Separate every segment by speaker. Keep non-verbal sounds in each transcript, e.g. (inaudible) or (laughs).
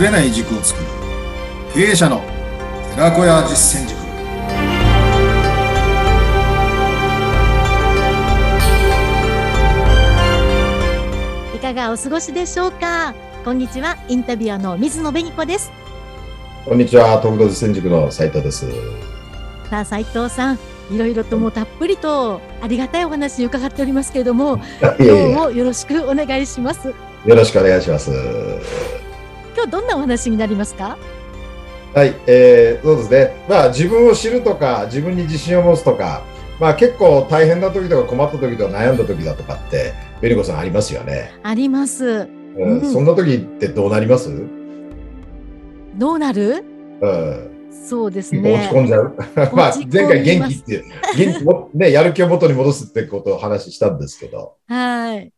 Speaker 1: ぶれない軸を作る。経営者の寺子屋実践塾。
Speaker 2: いかがお過ごしでしょうか？こんにちは。インタビュアーの水野紅子です。
Speaker 3: こんにちは、東京実践塾の斉藤です。
Speaker 2: さあ斉藤さん。いろいろともうたっぷりとありがたいお話伺っておりますけれども (laughs)
Speaker 3: い
Speaker 2: 今日もよろしくお願いします。
Speaker 3: よろしくお願いします。
Speaker 2: 今日どんなお話になりますか？
Speaker 3: はい、えー、そうですね。まあ、自分を知るとか、自分に自信を持つとか、まあ、結構大変な時とか困った時とか悩んだ時だとかって、ベリコさんありますよね。
Speaker 2: あります。
Speaker 3: うん
Speaker 2: うん。
Speaker 3: そんな時ってどうなります？うん。
Speaker 2: どうなる？そうです
Speaker 3: 落
Speaker 2: ね
Speaker 3: ち込んじゃう？(laughs) まあ前回元気っていう、元気も、ね、(laughs) やる気を元に戻すってことを話したんですけど、
Speaker 2: はい。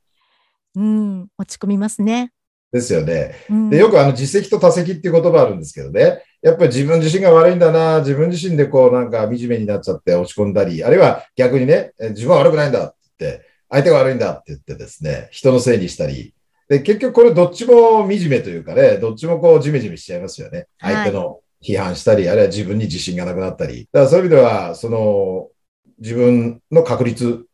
Speaker 2: うん落ち込みますね、
Speaker 3: ですよね。
Speaker 2: うん、
Speaker 3: でよくあの実績と他責っていう言葉あるんですけどね、やっぱり自分自身が悪いんだな、自分自身でこうなんか惨めになっちゃって落ち込んだり、あるいは逆にね、え自分は悪くないんだって言って、相手が悪いんだって言ってですね、人のせいにしたり、で結局これどっちも惨めというかね、どっちもこうジメジメしちゃいますよね。
Speaker 2: はい
Speaker 3: 相手の批判したり、あるいは自分に自信がなくなったり。だからそういう意味では、その自分の確率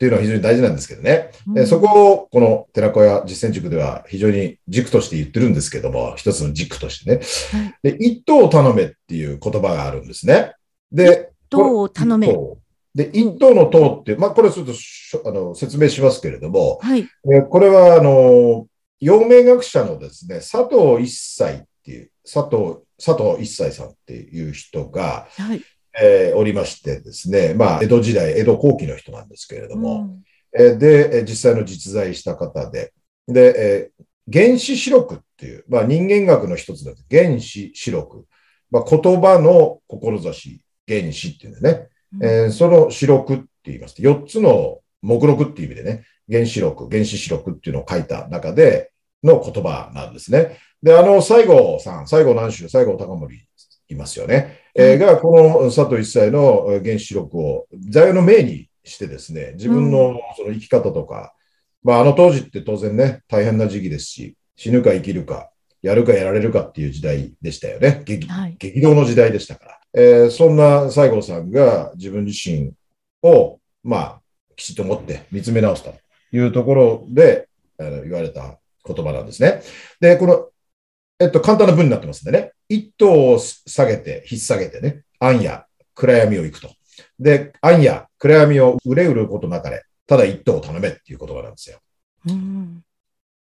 Speaker 3: っていうのは非常に大事なんですけどね。
Speaker 2: うん
Speaker 3: えそこをこの寺子屋実践塾では非常に軸として言ってるんですけども、一つの軸としてね。
Speaker 2: はい
Speaker 3: で、一等を頼めっていう言葉があるんですね。で、
Speaker 2: どう頼め
Speaker 3: 一等で、一等の等って、まあ、これちょっとあの説明しますけれども、
Speaker 2: はい
Speaker 3: えこれは、あの、陽明学者のですね、佐藤一斎っていう、佐藤、佐藤一斎さんっていう人が、
Speaker 2: はい
Speaker 3: えーおりましてですね、まあ、江戸時代、江戸後期の人なんですけれども、
Speaker 2: うん。
Speaker 3: えーで、えー実際の実在した方で、で、えー原子視力っていう、まあ、人間学の一つだと、原子視力、まあ、言葉の志、原子っていうんですね。えーその視録って言いますと、4つの目録っていう意味でね、原子録、原子視録っていうのを書いた中での言葉なんですね。で、あの、西郷さん、西郷南州、西郷隆盛いますよね。えーが、この佐藤一切のえー原子視録を座右の銘にしてですね、自分のその生き方とか、まあ、あの当時って当然ね、大変な時期ですし、死ぬか生きるか、やるかやられるかっていう時代でしたよね。激
Speaker 2: はい
Speaker 3: 激動の時代でしたから。えーそんな西郷さんが自分自身を、まあ、きちっと持って見つめ直すというところで、あの言われた言葉なんですね。で、この、えっと、簡単な文になってますんでね。一頭を下げて、引っ提げてね、暗夜、暗闇を行くと。で、暗夜、暗闇を憂うることなかれ、ただ一頭を頼めっていう言葉なんですよ。
Speaker 2: うん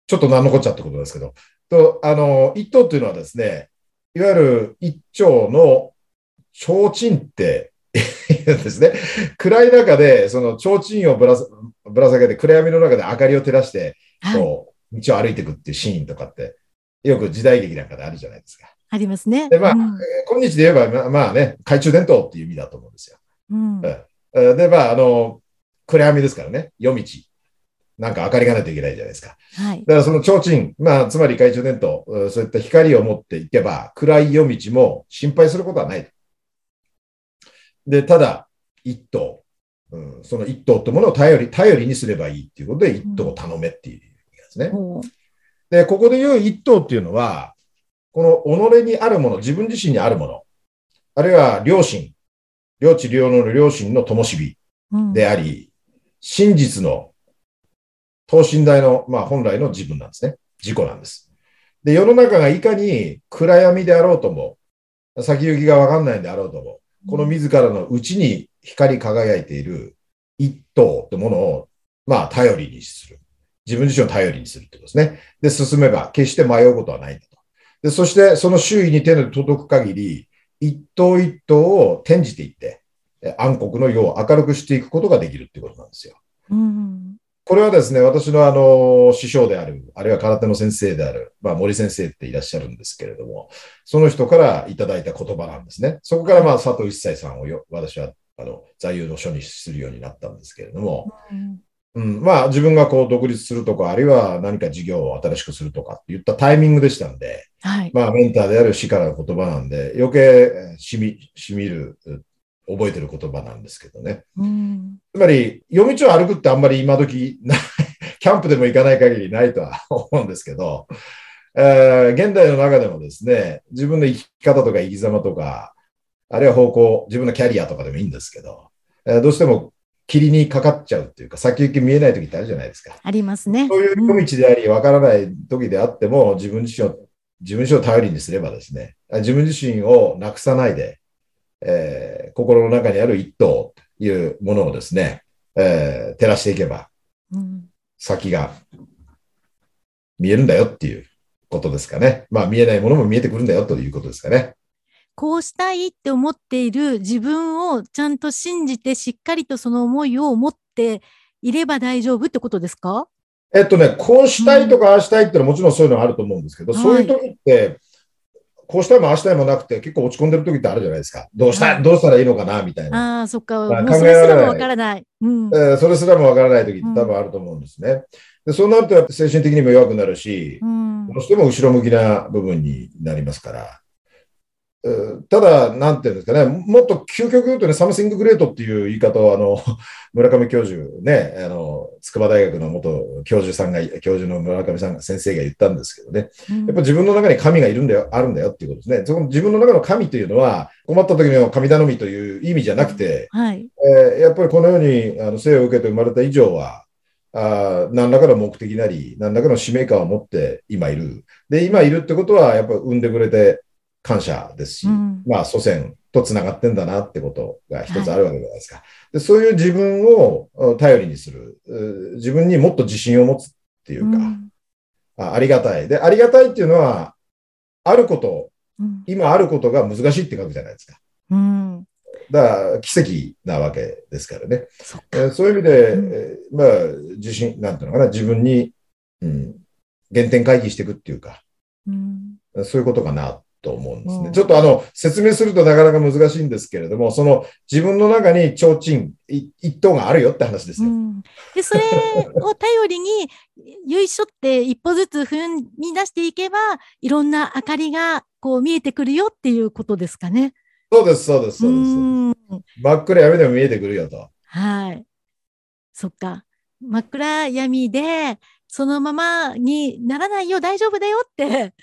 Speaker 3: ちょっと何のこっちゃってことですけど、とあの一頭っていうのはですね、いわゆる一丁の提灯って (laughs) 言うんですね。暗い中で、その提灯をぶらさぶら下げて、暗闇の中で明かりを照らして、
Speaker 2: はい
Speaker 3: こう、道を歩いていくっていうシーンとかって、よく時代劇なんかであるじゃないですか。
Speaker 2: ありますね
Speaker 3: でまあ
Speaker 2: うん
Speaker 3: えー今日で言えば、まあまあね、懐中電灯っていう意味だと思うんですよ。
Speaker 2: うん
Speaker 3: えーで、まあ、あの、暗闇ですからね、夜道。なんか明かりがないといけないじゃないですか。
Speaker 2: はい
Speaker 3: だからその提灯、まあ、つまり懐中電灯、うんそういった光を持っていけば、暗い夜道も心配することはない。で、ただ、一頭、うん、その一頭ってものを頼り、頼りにすればいいっていうことで、一頭を頼めっていう意味ですね。
Speaker 2: おう
Speaker 3: で、ここで言う一頭っていうのは、この己にあるもの、自分自身にあるもの、あるいは良心、良知良能の良心の灯火
Speaker 2: うん
Speaker 3: であり、真実の等身大の、まあ本来の自分なんですね。自己なんです。で、世の中がいかに暗闇であろうとも、先行きがわかんないんであろうとも、この自らの内に光り輝いている一頭ってものを、まあ頼りにする。自分自身を頼りにするってことですね。で、進めば決して迷うことはないんだと。で、そしてその周囲に手の届く限り、一頭一頭を転じていって、え暗黒の世を明るくしていくことができるってことなんですよ。
Speaker 2: うん
Speaker 3: これはですね、私のあの、師匠である、あるいは空手の先生である、まあ森先生っていらっしゃるんですけれども、その人からいただいた言葉なんですね。そこからまあ佐藤一切さんをよ私は、あの、座右の書にするようになったんですけれども、
Speaker 2: うん
Speaker 3: うん、まあ自分がこう独立するとか、あるいは何か事業を新しくするとかって言ったタイミングでしたんで、
Speaker 2: はい。
Speaker 3: まあメンターである師からの言葉なんで、余計えーしみ、しみる、う覚えてる言葉なんですけどね。
Speaker 2: うん。
Speaker 3: つまり、夜道を歩くってあんまり今時ない、(laughs) キャンプでも行かない限りないとは (laughs) 思うんですけど、えー現代の中でもですね、自分の生き方とか生き様とか、あるいは方向、自分のキャリアとかでもいいんですけど、えーどうしても霧にかかっちゃうっていうか、先行き見えない時ってあるじゃないですか。
Speaker 2: ありますね。
Speaker 3: そういう
Speaker 2: うん
Speaker 3: 夜道であり、わからない時であっても、自分自身を、自分自身を頼りにすればですね、あ自分自身をなくさないで、えー心の中にある一頭というものをですね、えー照らしていけば、
Speaker 2: うん
Speaker 3: 先が見えるんだよっていうことですかね。まあ見えないものも見えてくるんだよということですかね。
Speaker 2: こうしたいって思っている自分をちゃんと信じてしっかりとその思いを持っていれば大丈夫ってことですか？
Speaker 3: えっとね、こうしたいとかああしたいってのはもちろんそういうのはあると思うんですけど、
Speaker 2: はい
Speaker 3: そういう時って、こうしたいもああしたいもなくて結構落ち込んでる時ってあるじゃないですか。どうした、
Speaker 2: はい
Speaker 3: どうしたらいいのかなみたいな。
Speaker 2: ああ、そっか。
Speaker 3: まあ
Speaker 2: もうそれすらもわからない。うん。
Speaker 3: えーそれすらもわからない時って多分あると思うんですね。でそうなると精神的にも弱くなるし、
Speaker 2: うん
Speaker 3: どうしても後ろ向きな部分になりますから。えーただ、なんていうんですかね、もっと究極言うとね、サムシンググレートっていう言い方を、あの、(laughs) 村上教授ね、あの、筑波大学の元教授さんが、教授の村上さんが、先生が言ったんですけどね、やっぱ自分の中に神がいるんだよ、あるんだよっていうことですね。その自分の中の神というのは、困った時の神頼みという意味じゃなくて、
Speaker 2: はい。
Speaker 3: えーやっぱりこの世にあの生を受けて生まれた以上は、あー何らかの目的なり、何らかの使命感を持って今いる。で、今いるってことは、やっぱり産んでくれて感謝ですし、
Speaker 2: うん
Speaker 3: まあ、祖先とつながってんだなってことが一つあるわけじゃないですか。でそういう自分をあ頼りにする、自分にもっと自信を持つっていうか、
Speaker 2: うん
Speaker 3: あありがたい。で、ありがたいっていうのは、あること、
Speaker 2: うん
Speaker 3: 今あることが難しいって書くじゃないですか。
Speaker 2: うん。
Speaker 3: だから、奇跡なわけですからね。
Speaker 2: そ。
Speaker 3: えーそういう意味で、
Speaker 2: うん
Speaker 3: えーまあ、自信、なんていうのかな、自分に、うん、原点回帰していくっていうか、
Speaker 2: うん。
Speaker 3: そういうことかなと思うんですね。
Speaker 2: うん
Speaker 3: ちょっとあの、説明するとなかなか難しいんですけれども、その自分の中に提灯、い一頭があるよって話ですよ。
Speaker 2: うん、で、それを頼りに、由緒って一歩ずつ踏み出していけば、いろんな明かりがこう見えてくるよっていうことですかね。
Speaker 3: そうです、そうです、そうです。
Speaker 2: ん。
Speaker 3: 真っ暗闇でも見えてくるよと。
Speaker 2: はい。そっか。真っ暗闇で、そのままにならないよ、大丈夫だよって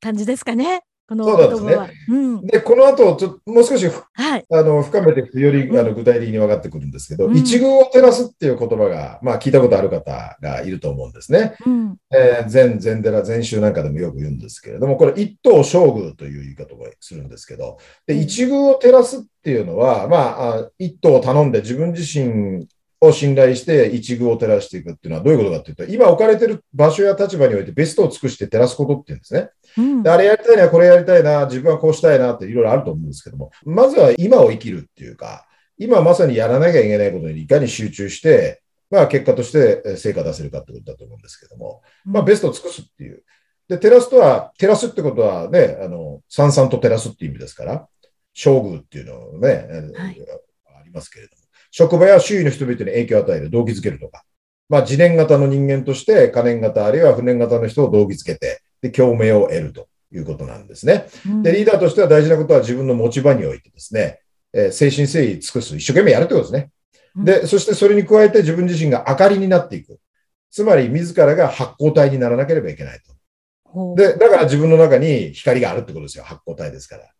Speaker 2: 感じですかね。この
Speaker 3: そうなんですね
Speaker 2: 言葉は。うん。
Speaker 3: で、この後、ちょっともう少しふ
Speaker 2: はい。
Speaker 3: あの深めていくとよりあの具体的に分かってくるんですけど、
Speaker 2: うん
Speaker 3: 一遇を照らすっていう言葉が、まあ聞いたことある方がいると思うんですね。
Speaker 2: うん。
Speaker 3: えー禅、禅寺、禅宗なんかでもよく言うんですけれども、これ一等正宮という言い方をするんですけど、で、
Speaker 2: うん
Speaker 3: 一宮を照らすっていうのは、まあ、あ一等を頼んで自分自身を信頼して一宮を照らしていくっていうのはどういうことかっていうと、今置かれてる場所や立場においてベストを尽くして照らすことっていうんですね。
Speaker 2: うん
Speaker 3: で。あれやりたいな、これやりたいな、自分はこうしたいなっていろいろあると思うんですけども、まずは今を生きるっていうか、今まさにやらなきゃいけないことにいかに集中して、まあ結果としてえー成果出せるかってことだと思うんですけども、まあベストを尽くすっていう。で、照らすとは、照らすってことはね、あの、さんさんと照らすっていう意味ですから、将軍っていうのね、えー
Speaker 2: はい
Speaker 3: ありますけれども、職場や周囲の人々に影響を与える、動機づけるとか、まあ自年型の人間として、可燃型あるいは不燃型の人を動機づけて、で、共鳴を得るということなんですね。
Speaker 2: うん
Speaker 3: で、リーダーとしては大事なことは自分の持ち場においてですね、えー精神誠意尽くす、一生懸命やるってことですね。で、そしてそれに加えて自分自身が明かりになっていく。つまり自らが発光体にならなければいけないと。で、だから自分の中に光があるってことですよ。発光体ですから。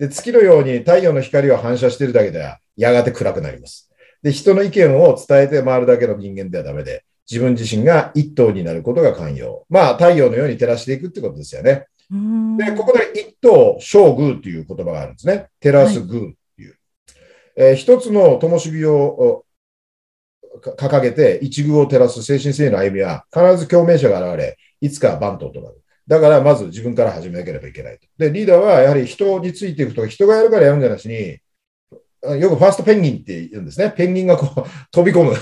Speaker 3: で、月のように太陽の光を反射しているだけでは、やがて暗くなります。で、人の意見を伝えて回るだけの人間ではダメで、自分自身が一等になることが寛容。まあ、太陽のように照らしていくってことですよね。
Speaker 2: うん
Speaker 3: で、ここで一等、小宮という言葉があるんですね。照らす宮っていう。えー一つの灯火を掲げて、一宮を照らす精神性の歩みは、必ず共鳴者が現れ、いつか番頭となる。だから、まず自分から始めなければいけないと。で、リーダーはやはり人についていくとか、人がやるからやるんじゃなしに、あよくファーストペンギンって言うんですね。ペンギンがこう (laughs) 飛び込む。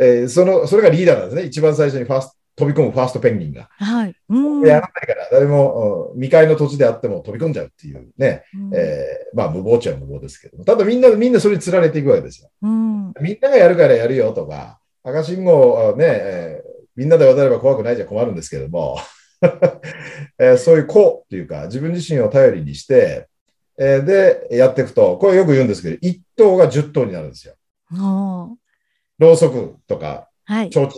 Speaker 3: えーその、それがリーダーなんですね。一番最初にファースト、飛び込むファーストペンギンが。
Speaker 2: はい。うん
Speaker 3: やらないから、誰もうん未開の土地であっても飛び込んじゃうっていうね、
Speaker 2: うん
Speaker 3: えーまあ無謀っちゃ無謀ですけども、ただみんな、みんなそれに釣られていくわけですよ。
Speaker 2: うん
Speaker 3: みんながやるからやるよとか、赤信号をね、えーみんなで渡れば怖くないじゃ困るんですけども、(laughs) えーそういう子っていうか、自分自身を頼りにして、えーで、やっていくと、これよく言うんですけど、1頭が10頭になるんですよ。ろうそくとか、
Speaker 2: はい。
Speaker 3: 提灯、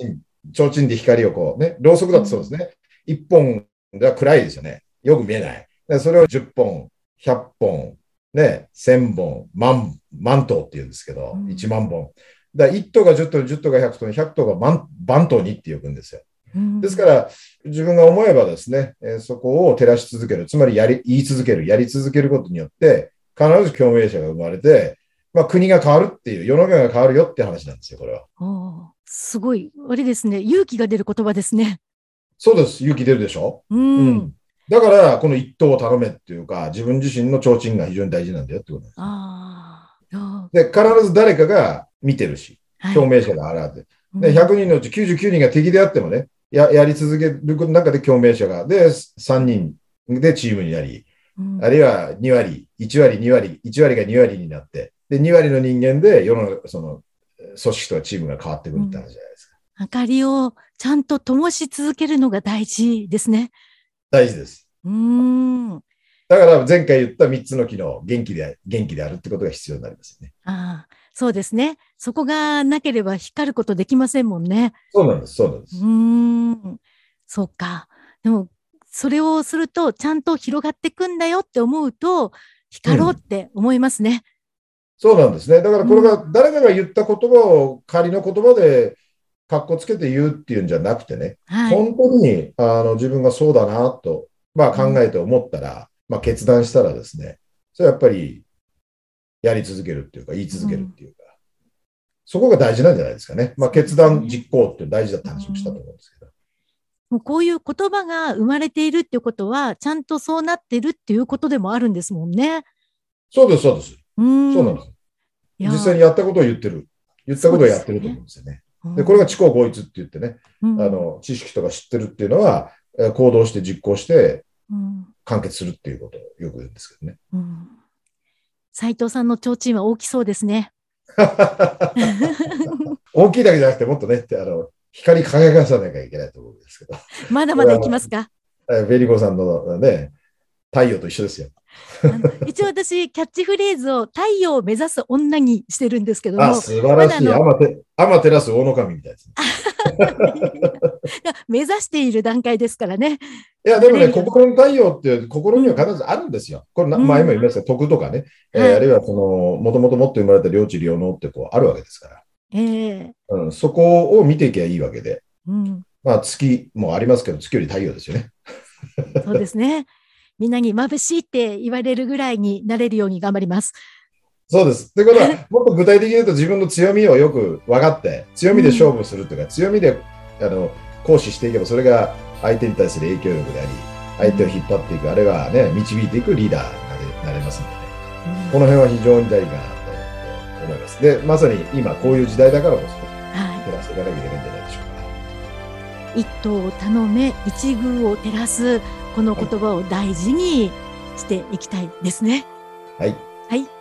Speaker 3: 提灯で光をこうね、ろうそくだってそうですね。一本だから暗いですよね。よく見えない。でそれを10本、100本、ね、1000本、万、万頭って言うんですけど、
Speaker 2: うん
Speaker 3: 1万本。だから1頭が10頭、10頭が100頭、100頭が万万頭にって呼ぶんですよ。
Speaker 2: うん
Speaker 3: ですから、自分が思えばですね、えーそこを照らし続ける、つまりやり、言い続ける、やり続けることによって、必ず共鳴者が生まれて、まあ国が変わるっていう、世の中が変わるよって話なんですよ、これは。
Speaker 2: おーすごい、あれですね、勇気が出る言葉ですね。
Speaker 3: そうです。勇気出るでしょ？
Speaker 2: うん。
Speaker 3: うんだから、この一頭を頼めっていうか、自分自身の提灯が非常に大事なんだよってことです。
Speaker 2: あーあ
Speaker 3: で、必ず誰かが見てるし、
Speaker 2: ー。はい
Speaker 3: 共鳴者が現れて。
Speaker 2: うん
Speaker 3: で、100人のうち99人が敵であってもね、ややり続ける中で共鳴者が、で、3人でチームになり、
Speaker 2: うん
Speaker 3: あるいは2割、1割、2割、1割が2割になって、で、2割の人間で世の、その、組織とかチームが変わってくるって話じゃないですか。
Speaker 2: 明かりをちゃんと灯し続けるのが大事ですね。
Speaker 3: 大事です。
Speaker 2: うーん。
Speaker 3: だから前回言った3つの機能、元気で、元気であるってことが必要になりますよね。
Speaker 2: ああ、そうですね。そこがなければ光ることできませんもんね。
Speaker 3: そうなんです、そうなんです。
Speaker 2: うーん。そうか。でも、それをすると、ちゃんと広がっていくんだよって思うと、光ろうって思いますね。
Speaker 3: そうなんですね。だからこれが誰かが言った言葉を仮の言葉でかっこつけて言うっていうんじゃなくてね、
Speaker 2: はい。
Speaker 3: 本当にあの自分がそうだなと、まあ、考えて思ったら、まあ、決断したらですね、それはやっぱりやり続けるっていうか、言い続けるっていうか、そこが大事なんじゃないですかね。まあ、決断、実行って大事だって話もしたと思うんですけど。
Speaker 2: もうこういう言葉が生まれているっていうことは、ちゃんとそうなってるっていうことでもあるんですもんね。
Speaker 3: そうです、そうです。
Speaker 2: うーん。
Speaker 3: そうなんです。実際にやったことを言ってる。言ったことをやってると思うんですよね。
Speaker 2: うん
Speaker 3: で、これが知行合一って言ってね、
Speaker 2: うん
Speaker 3: あの、知識とか知ってるっていうのは、えー行動して実行して
Speaker 2: うん
Speaker 3: 完結するっていうことをよく言うんですけどね。
Speaker 2: うん斉藤さんの提灯は大きそうですね。(laughs)
Speaker 3: 大きいだけじゃなくて、もっとね、あの、光り輝かさなきゃいけないと思うんですけど、
Speaker 2: まだまだいきますか？
Speaker 3: えーベリコさんのね、太陽と一緒ですよ。
Speaker 2: 一応私、キャッチフレーズを太陽を目指す女にしてるんですけども、
Speaker 3: あ、素晴らしい。アマテ、ラス大野神みたいですね。(laughs)
Speaker 2: 目指している段階ですからね。
Speaker 3: いや、でもね、心の太陽っていう心には必ずあるんですよ。これな、
Speaker 2: うん
Speaker 3: 前も言いました徳とかね、えー
Speaker 2: はい
Speaker 3: あるいはその、もともと持って生まれた領地領能ってこうあるわけですから、
Speaker 2: ええ
Speaker 3: うん、そこを見ていけばいいわけで、
Speaker 2: うん、
Speaker 3: まあ月もありますけど、月より太陽ですよね。
Speaker 2: そうですね。みんなに眩しいって言われるぐらいになれるように頑張ります。
Speaker 3: そうです。ということは、(laughs) もっと具体的に言うと自分の強みをよく分かって、強みで勝負するというか、強みであの行使していけば、それが相手に対する影響力であり、相手を引っ張っていく、あるいはね、導いていくリーダーになれますのでね。この辺は非常に大事かなと思います。で、まさに今こういう時代だからこそ、
Speaker 2: は
Speaker 3: 照らしていかなきゃいけないんじゃないでしょうか。
Speaker 2: い、一頭を頼め、一宮を照らす、この言葉を大事にしていきたいですね。
Speaker 3: はい。
Speaker 2: はい、